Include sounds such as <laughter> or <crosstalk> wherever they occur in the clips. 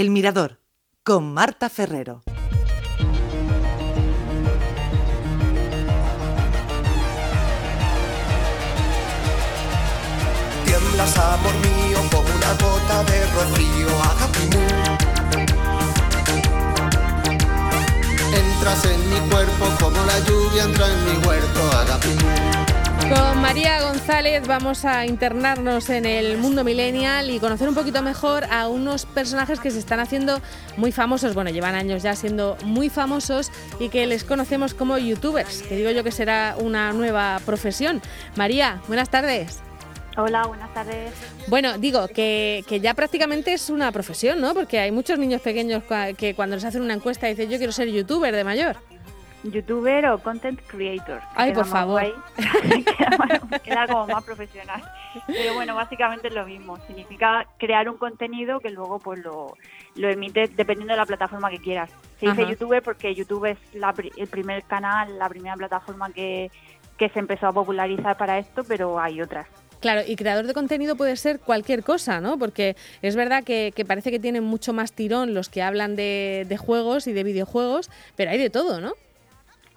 El Mirador, con Marta Ferrero. Tiemblas, amor mío, como una gota de rocío, Entras en mi cuerpo como la lluvia entra en mi huerto, agapimú. Con María González vamos a internarnos en el mundo millennial y conocer un poquito mejor a unos personajes que se están haciendo muy famosos, bueno, llevan años ya siendo muy famosos y que les conocemos como youtubers, que digo yo que será una nueva profesión. María, buenas tardes. Hola, buenas tardes. Bueno, digo que, que, ya prácticamente es una profesión, ¿no? Porque hay muchos niños pequeños que cuando les hacen una encuesta dicen yo quiero ser youtuber de mayor youtuber o content creator. Ay, por favor. <laughs> queda, como más profesional. Pero bueno, básicamente es lo mismo. Significa crear un contenido que luego pues lo, lo emites dependiendo de la plataforma que quieras. Se dice youtuber porque YouTube es el primer canal, la primera plataforma que, que se empezó a popularizar para esto, pero hay otras. Claro, y creador de contenido puede ser cualquier cosa, ¿no? Porque es verdad que, que parece que tienen mucho más tirón los que hablan de, de juegos y de videojuegos, pero hay de todo, ¿no?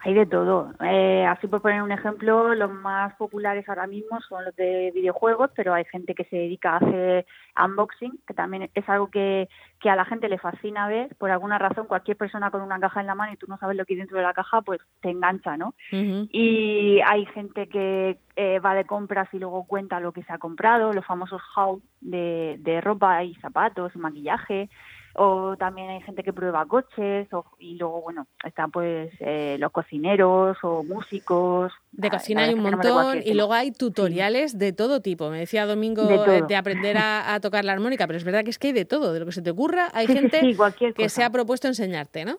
Hay de todo. Eh, así por poner un ejemplo, los más populares ahora mismo son los de videojuegos, pero hay gente que se dedica a hacer unboxing, que también es algo que, que a la gente le fascina ver. Por alguna razón, cualquier persona con una caja en la mano y tú no sabes lo que hay dentro de la caja, pues te engancha, ¿no? Y hay gente que eh, va de compras y luego cuenta lo que se ha comprado, los famosos haul de, de ropa y zapatos y maquillaje o también hay gente que prueba coches y luego bueno están pues eh, los cocineros o músicos. De cocina hay un montón y luego hay tutoriales de todo tipo. Me decía Domingo de, aprender a, tocar la armónica pero es verdad que es que hay de todo de lo que se te ocurra hay gente que se ha propuesto enseñarte no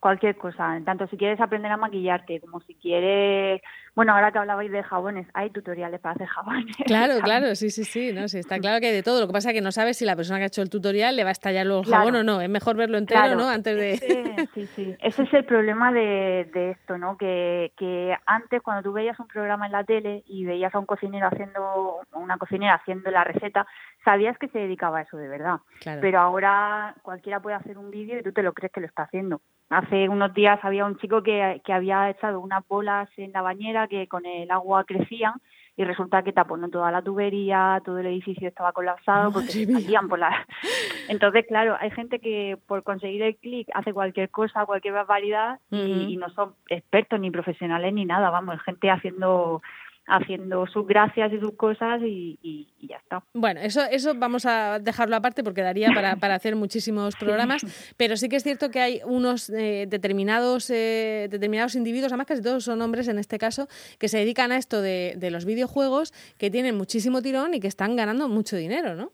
cualquier cosa tanto si quieres aprender a maquillarte como si quieres bueno, ahora que hablabais de jabones, hay tutoriales para hacer jabones. Claro, <laughs> claro, sí, sí, sí, no, sí, está claro que hay de todo. Lo que pasa es que no sabes si la persona que ha hecho el tutorial le va a estallar luego el jabón o no. Es mejor verlo entero, ¿no? Antes de... Sí, sí. Ese es el problema de, de esto, ¿no? Que, que antes cuando tú veías un programa en la tele y veías a un cocinero haciendo, una cocinera haciendo la receta, sabías que se dedicaba a eso de verdad. Pero ahora cualquiera puede hacer un vídeo y tú te lo crees que lo está haciendo. Hace unos días había un chico que, que había echado unas bolas en la bañera que con el agua crecían y resulta que tapó toda la tubería, todo el edificio estaba colapsado porque se salían por la... <laughs> Entonces, claro, hay gente que por conseguir el clic hace cualquier cosa, cualquier barbaridad y, y, no son expertos ni profesionales ni nada, vamos, gente haciendo haciendo sus gracias y sus cosas y, ya está. Bueno, eso, eso vamos a dejarlo aparte porque daría para, <laughs> para hacer muchísimos programas, pero sí que es cierto que hay unos eh, determinados, eh, determinados individuos, además casi todos son hombres en este caso, que se dedican a esto de, de los videojuegos, que tienen muchísimo tirón y que están ganando mucho dinero, ¿no?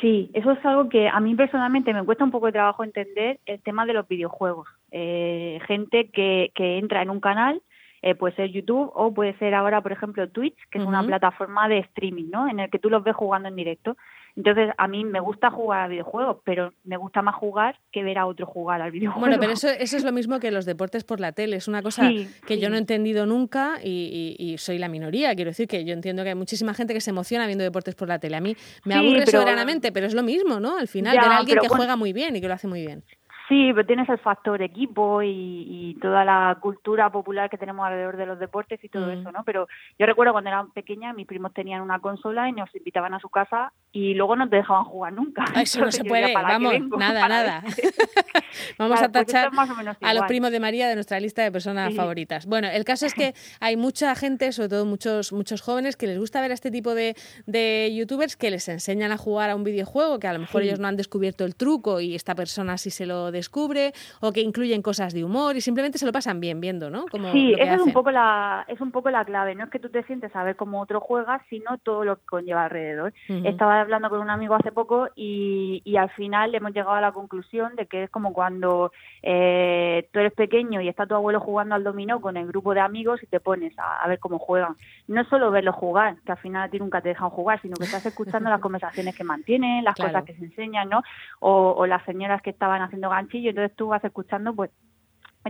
Sí, eso es algo que a mí personalmente me cuesta un poco de trabajo entender el tema de los videojuegos. Eh, gente que, que entra en un canal eh, puede ser YouTube o puede ser ahora, por ejemplo, Twitch, que es una plataforma de streaming, ¿no? En el que tú los ves jugando en directo. Entonces, a mí me gusta jugar a videojuegos, pero me gusta más jugar que ver a otro jugar al videojuego. Bueno, pero <laughs> eso, eso es lo mismo que los deportes por la tele. Es una cosa que yo no he entendido nunca y, soy la minoría. Quiero decir que yo entiendo que hay muchísima gente que se emociona viendo deportes por la tele. A mí me aburre soberanamente, pero es lo mismo, ¿no? Al final, ver a alguien que juega muy bien y que lo hace muy bien. Sí, pero tienes el factor equipo y, toda la cultura popular que tenemos alrededor de los deportes y todo mm. eso, ¿no? Pero yo recuerdo cuando era pequeña, mis primos tenían una consola y nos invitaban a su casa y luego no te dejaban jugar nunca. Eso no se puede, vamos, nada, nada. <laughs> <laughs> vamos a pues tachar a los primos de María de nuestra lista de personas favoritas. Bueno, el caso es que <laughs> hay mucha gente, sobre todo muchos, muchos jóvenes, que les gusta ver a este tipo de, de youtubers que les enseñan a jugar a un videojuego, que a lo mejor ellos no han descubierto el truco y esta persona sí se lo descubre, o que incluyen cosas de humor y simplemente se lo pasan bien viendo, ¿no? Como sí, esa es un, poco la, es un poco la clave. No es que tú te sientes a ver cómo otro juega, sino todo lo que conlleva alrededor. Estaba hablando con un amigo hace poco y, y, al final hemos llegado a la conclusión de que es como cuando eh, tú eres pequeño y está tu abuelo jugando al dominó con el grupo de amigos y te pones a, ver cómo juegan. No solo verlos jugar, que al final a ti nunca te dejan jugar, sino que estás escuchando las <laughs> conversaciones que mantienen, las cosas que se enseñan, ¿no? O, o las señoras que estaban haciendo entonces tú vas escuchando pues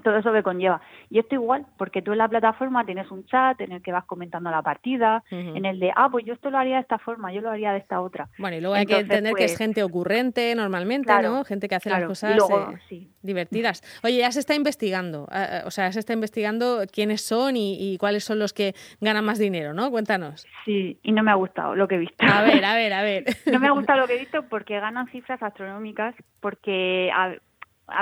todo eso que conlleva. Y esto igual, porque tú en la plataforma tienes un chat en el que vas comentando la partida, en el de, ah, pues yo esto lo haría de esta forma, yo lo haría de esta otra. Bueno, y luego hay que entender que es pues gente ocurrente normalmente, ¿no? Gente que hace las cosas eh, divertidas. Oye, ya se está investigando, eh, eh, o sea, se está investigando quiénes son y, cuáles son los que ganan más dinero, ¿no? Cuéntanos. Sí, y no me ha gustado lo que he visto. A ver, a ver, a ver. <laughs> no me ha gustado lo que he visto porque ganan cifras astronómicas, porque a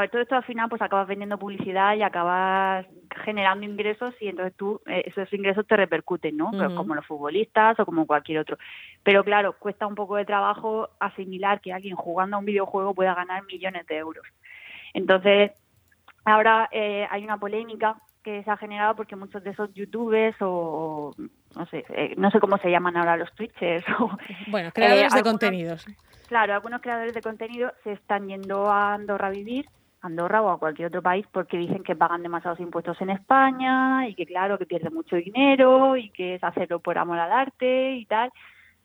ver, todo esto al final pues acabas vendiendo publicidad y acabas generando ingresos y entonces tú eh, esos ingresos te repercuten, ¿no? Como los futbolistas o como cualquier otro. Pero claro, cuesta un poco de trabajo asimilar que alguien jugando a un videojuego pueda ganar millones de euros. Entonces, ahora eh, hay una polémica que se ha generado porque muchos de esos youtubers o, no sé, eh, no sé cómo se llaman ahora los twitchers o bueno, creadores de contenidos Claro, algunos creadores de contenido se están yendo a Andorra a vivir, Andorra o a cualquier otro país, porque dicen que pagan demasiados impuestos en España y que claro, que pierden mucho dinero y que es hacerlo por amor al arte y tal.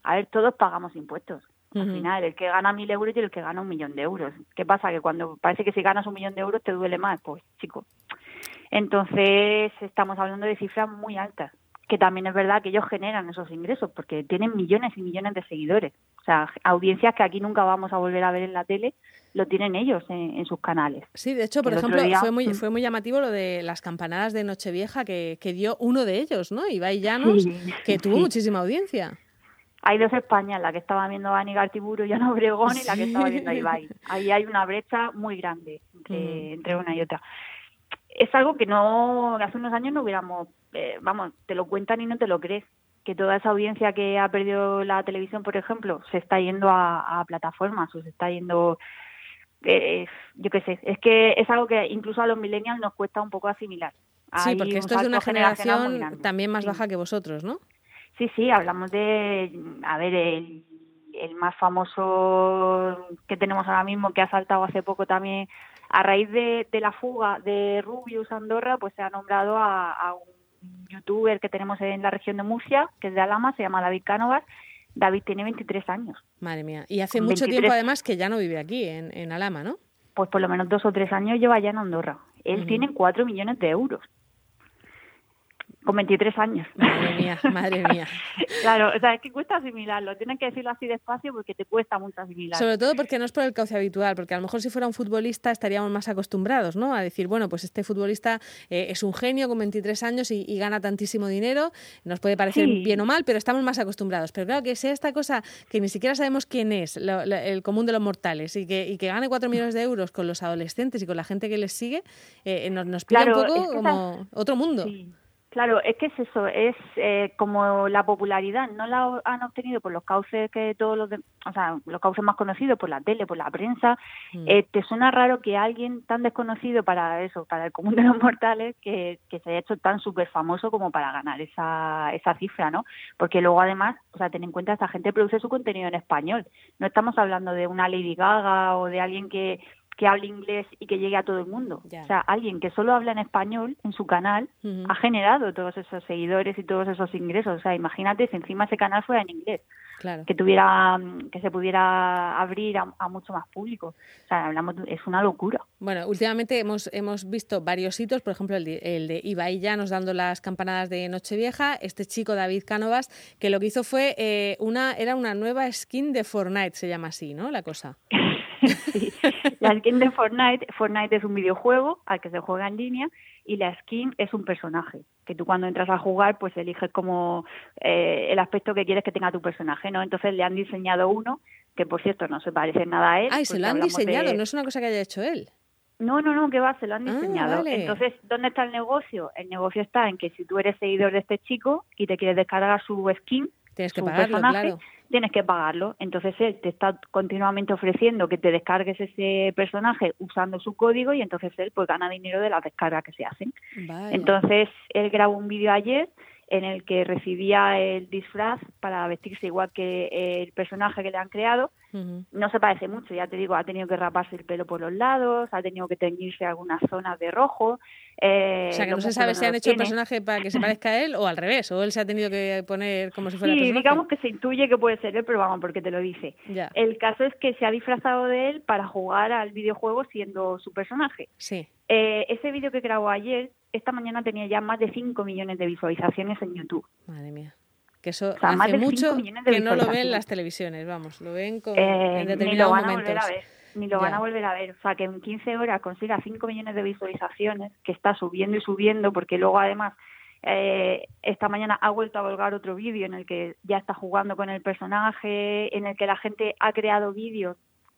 A ver, todos pagamos impuestos. Al final, el que gana mil euros y el que gana un millón de euros. ¿Qué pasa? Que cuando parece que si ganas un millón de euros te duele más, pues chico. Entonces, estamos hablando de cifras muy altas que también es verdad que ellos generan esos ingresos porque tienen millones y millones de seguidores. O sea, audiencias que aquí nunca vamos a volver a ver en la tele, lo tienen ellos en, sus canales. Sí, de hecho, por ejemplo, fue, muy, mm. fue muy llamativo lo de las campanadas de Nochevieja que, que dio uno de ellos, ¿no? Ibai Llanos, que tuvo muchísima audiencia. Hay dos Españas, la que estaba viendo a Aníbal Tiburo y Ana Obregón y la que estaba viendo a Ibai. Ahí hay una brecha muy grande entre, entre una y otra es algo que no hace unos años no hubiéramos eh, vamos te lo cuentan y no te lo crees que toda esa audiencia que ha perdido la televisión por ejemplo se está yendo a, plataformas o se está yendo eh, yo qué sé es que es algo que incluso a los millennials nos cuesta un poco asimilar. Sí porque esto es de una generación también más baja que vosotros no sí sí hablamos de a ver el el más famoso que tenemos ahora mismo que ha saltado hace poco también a raíz de, la fuga de Rubius Andorra, pues se ha nombrado a, un youtuber que tenemos en la región de Murcia, que es de Alama, se llama David Cánovas. David tiene 23 años. Madre mía. Y hace mucho tiempo además que ya no vive aquí, en, en Alama, ¿no? Pues por lo menos dos o tres años lleva ya en Andorra. Él tiene cuatro millones de euros con 23 años. Madre mía, madre <laughs> mía. claro, o sea, es que cuesta asimilarlo. Tienen que decirlo así despacio porque te cuesta mucho asimilarlo. Sobre todo porque no es por el cauce habitual, porque a lo mejor si fuera un futbolista estaríamos más acostumbrados, ¿no? A decir, bueno, pues este futbolista eh, es un genio con 23 años y, gana tantísimo dinero. Nos puede parecer bien o mal, pero estamos más acostumbrados. Pero claro, que sea esta cosa que ni siquiera sabemos quién es, el común de los mortales, y que, y que gane 4 millones de euros con los adolescentes y con la gente que les sigue, eh, nos, nos pilla un poco como otro mundo. Claro, es que es eso, es eh, como la popularidad, no la han obtenido por los cauces que todos los, o sea, los cauces más conocidos, por la tele, por la prensa. Mm. Eh, te suena raro que alguien tan desconocido para eso, para el común de los mortales, que, que se haya hecho tan súper famoso como para ganar esa, esa cifra, ¿no? Porque luego además, o sea, ten en cuenta, esta gente produce su contenido en español. No estamos hablando de una Lady Gaga o de alguien que que hable inglés y que llegue a todo el mundo. O sea, alguien que solo habla en español en su canal ha generado todos esos seguidores y todos esos ingresos. O sea, imagínate si encima ese canal fuera en inglés. Que tuviera, que se pudiera abrir a, mucho más público. O sea, hablamos, es una locura. Bueno, últimamente hemos, hemos visto varios hitos, por ejemplo, el de, el de Ibai nos dando las campanadas de Nochevieja, este chico David Cánovas, que lo que hizo fue eh, una, era una nueva skin de Fortnite, se llama así, ¿no? La cosa. <laughs> <laughs> sí. La skin de Fortnite, Fortnite es un videojuego al que se juega en línea y la skin es un personaje que tú cuando entras a jugar pues eliges como eh, el aspecto que quieres que tenga tu personaje, ¿no? Entonces le han diseñado uno que por cierto no se parece nada a él. Ah, y se lo han diseñado, no es una cosa que haya hecho él. No, no, no, que va, se lo han ah, diseñado. Entonces, ¿dónde está el negocio? El negocio está en que si tú eres seguidor de este chico y te quieres descargar su skin, Tienes que pagarlo, claro tienes que pagarlo. Entonces él te está continuamente ofreciendo que te descargues ese personaje usando su código y entonces él pues gana dinero de las descargas que se hacen. Entonces él grabó un vídeo ayer en el que recibía el disfraz para vestirse igual que el personaje que le han creado. No se parece mucho, ya te digo, ha tenido que raparse el pelo por los lados, ha tenido que teñirse algunas zonas de rojo. Eh, o sea, que no se sabe si han hecho el personaje para que se parezca a él o al revés, o él se ha tenido que poner como si fuera Sí, digamos que se intuye que puede ser él, pero vamos, porque te lo dice. El caso es que se ha disfrazado de él para jugar al videojuego siendo su personaje. Sí. Eh, ese vídeo que grabó ayer, esta mañana tenía ya más de 5 millones de visualizaciones en YouTube. Madre mía. Que eso hace mucho que no lo ven las televisiones, vamos, lo ven con, eh, en determinados ni lo van A volver a ver, ni lo van a volver a ver. O sea, que en 15 horas consiga 5 millones de visualizaciones, que está subiendo y subiendo, porque luego además eh, esta mañana ha vuelto a colgar otro vídeo en el que ya está jugando con el personaje, en el que la gente ha creado vídeos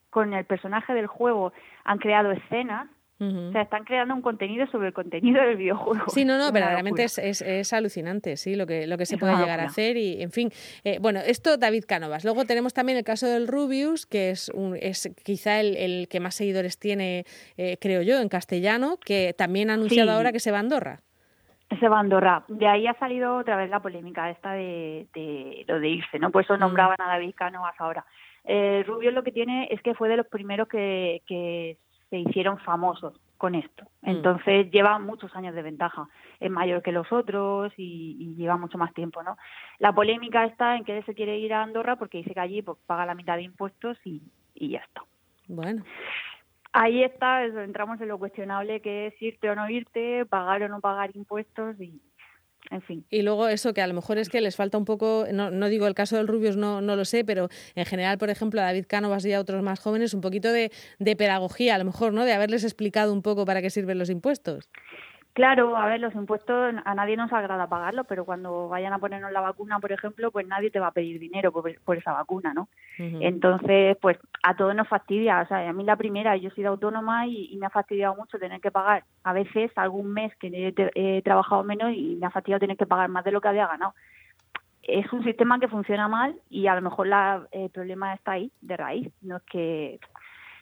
con el personaje del juego, han creado escenas o sea, están creando un contenido sobre el contenido del videojuego. Sí, no, no, <laughs> verdaderamente es, es, alucinante, sí, lo que, lo que se puede llegar a hacer y, en fin. Eh, bueno, esto David Cánovas. Luego tenemos también el caso del Rubius, que es, un, es quizá el, que más seguidores tiene, eh, creo yo, en castellano, que también ha anunciado ahora que se va a Andorra. Se va a Andorra. De ahí ha salido otra vez la polémica esta de, de lo de irse, ¿no? Por eso mm. nombraban a David Cánovas ahora. Eh, Rubius lo que tiene es que fue de los primeros que, que se hicieron famosos con esto. Mm. Entonces lleva muchos años de ventaja. Es mayor que los otros y, lleva mucho más tiempo, ¿no? La polémica está en que él se quiere ir a Andorra porque dice que allí pues, paga la mitad de impuestos y, y ya está. Bueno. Ahí está, entramos en lo cuestionable que es irte o no irte, pagar o no pagar impuestos y, y luego eso, que a lo mejor es que les falta un poco, no, no digo el caso del Rubius, no, no lo sé, pero en general, por ejemplo, a David Cánovas y a otros más jóvenes, un poquito de, de pedagogía, a lo mejor, ¿no? De haberles explicado un poco para qué sirven los impuestos. Claro, a ver, los impuestos a nadie nos agrada pagarlos, pero cuando vayan a ponernos la vacuna, por ejemplo, pues nadie te va a pedir dinero por, esa vacuna, ¿no? Entonces, pues a todos nos fastidia. O sea, a mí la primera, yo he sido autónoma y, me ha fastidiado mucho tener que pagar a veces algún mes que he, trabajado menos y me ha fastidiado tener que pagar más de lo que había ganado. Es un sistema que funciona mal y a lo mejor la, el problema está ahí, de raíz. No es que.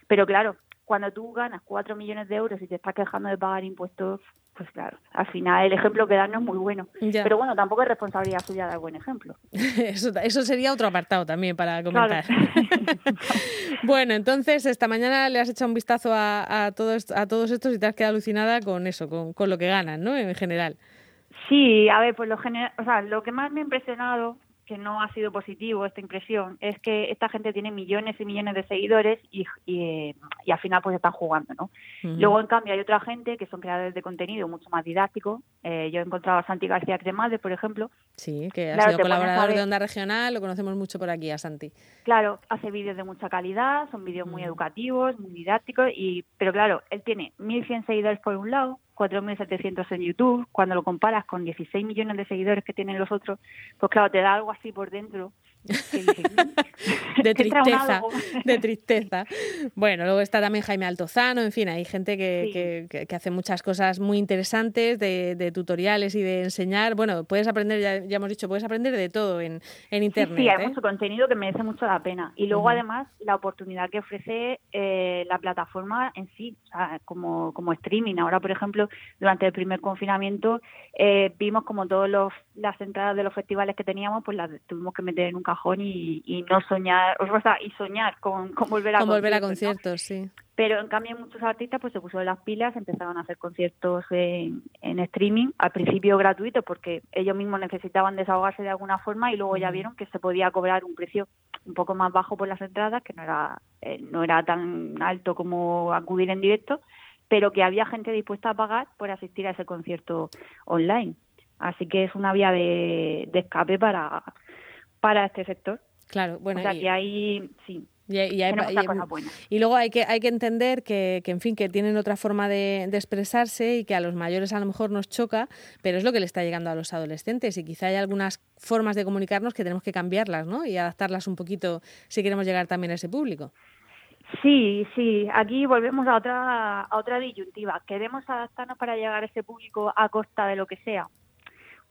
Pero claro, cuando tú ganas cuatro millones de euros y te estás quejando de pagar impuestos, pues claro, al final el ejemplo que dan no es muy bueno. Pero bueno, tampoco es responsabilidad suya dar buen ejemplo. <laughs> eso, eso sería otro apartado también para comentar. <laughs> bueno, entonces esta mañana le has echado un vistazo a, a, todos, a todos estos y te has quedado alucinada con eso, con, con lo que ganan, ¿no? En general. Sí, a ver, pues lo, general, o sea, lo que más me ha impresionado que no ha sido positivo esta impresión es que esta gente tiene millones y millones de seguidores y, y, al final pues están jugando, ¿no? Luego, en cambio, hay otra gente que son creadores de contenido mucho más didáctico. Eh, yo he encontrado a Santi García Cremades, por ejemplo. Sí, que ha sido colaborador de Onda Regional, lo conocemos mucho por aquí a Santi. Claro, hace vídeos de mucha calidad, son vídeos muy educativos, muy didácticos, y pero claro, él tiene 1.100 seguidores por un lado, 4.700 en YouTube, cuando lo comparas con 16 millones de seguidores que tienen los otros, pues claro, te da algo así por dentro <laughs> de tristeza, <laughs> de tristeza. Bueno, luego está también Jaime Altozano, en fin, hay gente que, que, hace muchas cosas muy interesantes de, tutoriales y de enseñar. Bueno, puedes aprender, ya, hemos dicho, puedes aprender de todo en, en Internet. Sí, hay ¿eh? mucho contenido que merece mucho la pena. Y luego, además, la oportunidad que ofrece eh, la plataforma en sí, como, como streaming. Ahora, por ejemplo, durante el primer confinamiento, eh, vimos como todas las entradas de los festivales que teníamos, pues las tuvimos que meter en un cajón y, no soñar, o sea, y soñar con, volver a con volver a conciertos, sí. Pero en cambio muchos artistas pues se pusieron las pilas, empezaron a hacer conciertos en, streaming, al principio gratuito porque ellos mismos necesitaban desahogarse de alguna forma y luego ya vieron que se podía cobrar un precio un poco más bajo por las entradas, que no era, eh, no era tan alto como acudir en directo, pero que había gente dispuesta a pagar por asistir a ese concierto online. Así que es una vía de, de escape para, para este sector. Claro, bueno. O sea, y, que ahí, sí. Y, y, luego hay que, hay que entender que, que, en fin, que tienen otra forma de, expresarse y que a los mayores a lo mejor nos choca, pero es lo que le está llegando a los adolescentes y quizá hay algunas formas de comunicarnos que tenemos que cambiarlas ¿no? y adaptarlas un poquito si queremos llegar también a ese público. Sí, sí, aquí volvemos a otra, a otra disyuntiva. ¿Queremos adaptarnos para llegar a ese público a costa de lo que sea?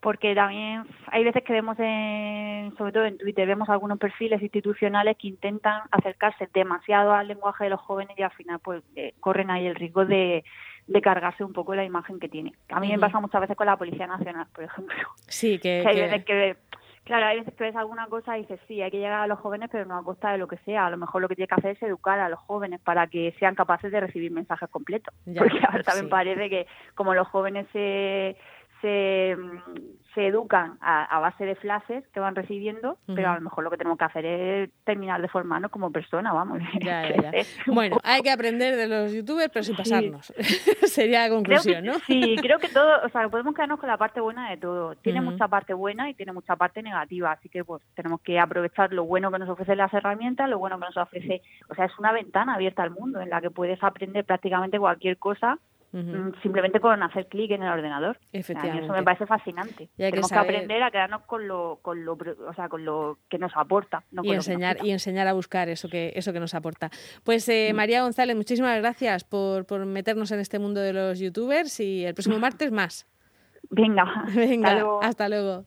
Porque también hay veces que vemos, en, sobre todo en Twitter, vemos algunos perfiles institucionales que intentan acercarse demasiado al lenguaje de los jóvenes y al final pues eh, corren ahí el riesgo de, de cargarse un poco la imagen que tiene. A mí me pasa muchas veces con la Policía Nacional, por ejemplo. Sí, que... hay veces que Claro, hay veces que ves alguna cosa y dices, sí, hay que llegar a los jóvenes, pero no a costa de lo que sea. A lo mejor lo que tiene que hacer es educar a los jóvenes para que sean capaces de recibir mensajes completos. <laughs> Porque ahora también parece que como los jóvenes se, se, se educan a, base de flashes que van recibiendo, pero a lo mejor lo que tenemos que hacer es terminar de formarnos como persona, vamos. <laughs> bueno, hay que aprender de los youtubers, pero sin pasarnos. <laughs> Sería la conclusión, ¿no? Sí, <laughs> creo que todo, o sea, podemos quedarnos con la parte buena de todo. Tiene mucha parte buena y tiene mucha parte negativa, así que pues tenemos que aprovechar lo bueno que nos ofrecen las herramientas, lo bueno que nos ofrece, o sea, es una ventana abierta al mundo en la que puedes aprender prácticamente cualquier cosa Mm, simplemente con hacer clic en el ordenador. Efectivamente. eso me parece fascinante. Tenemos que, aprender a quedarnos con lo, con lo, o sea, con lo que nos aporta. y, enseñar, y enseñar a buscar eso que, eso que nos aporta. Pues eh, mm. María González, muchísimas gracias por, por meternos en este mundo de los youtubers y el próximo <laughs> martes más. Venga. <laughs> Venga, hasta luego.